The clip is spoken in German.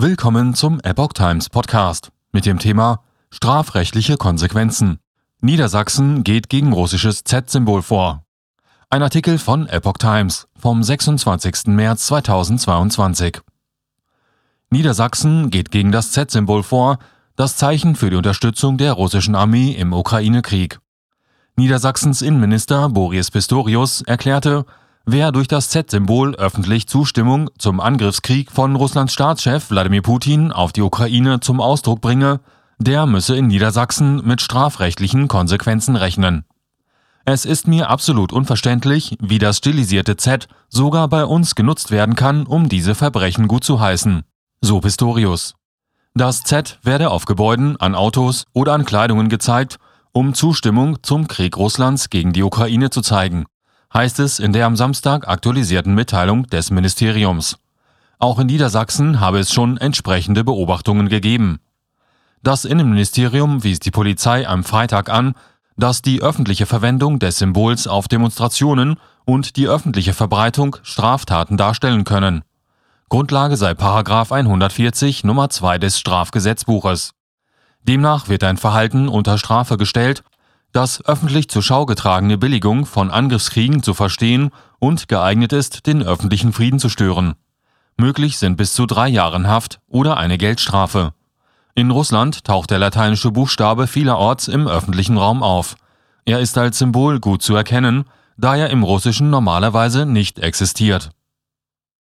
Willkommen zum Epoch Times Podcast mit dem Thema Strafrechtliche Konsequenzen. Niedersachsen geht gegen russisches Z-Symbol vor. Ein Artikel von Epoch Times vom 26. März 2022. Niedersachsen geht gegen das Z-Symbol vor, das Zeichen für die Unterstützung der russischen Armee im Ukraine-Krieg. Niedersachsens Innenminister Boris Pistorius erklärte, Wer durch das Z-Symbol öffentlich Zustimmung zum Angriffskrieg von Russlands Staatschef Wladimir Putin auf die Ukraine zum Ausdruck bringe, der müsse in Niedersachsen mit strafrechtlichen Konsequenzen rechnen. Es ist mir absolut unverständlich, wie das stilisierte Z sogar bei uns genutzt werden kann, um diese Verbrechen gut zu heißen. So Pistorius. Das Z werde auf Gebäuden, an Autos oder an Kleidungen gezeigt, um Zustimmung zum Krieg Russlands gegen die Ukraine zu zeigen heißt es in der am Samstag aktualisierten Mitteilung des Ministeriums. Auch in Niedersachsen habe es schon entsprechende Beobachtungen gegeben. Das Innenministerium wies die Polizei am Freitag an, dass die öffentliche Verwendung des Symbols auf Demonstrationen und die öffentliche Verbreitung Straftaten darstellen können. Grundlage sei Paragraf 140 Nummer 2 des Strafgesetzbuches. Demnach wird ein Verhalten unter Strafe gestellt, das öffentlich zur Schau getragene Billigung von Angriffskriegen zu verstehen und geeignet ist, den öffentlichen Frieden zu stören. Möglich sind bis zu drei Jahren Haft oder eine Geldstrafe. In Russland taucht der lateinische Buchstabe vielerorts im öffentlichen Raum auf. Er ist als Symbol gut zu erkennen, da er im Russischen normalerweise nicht existiert.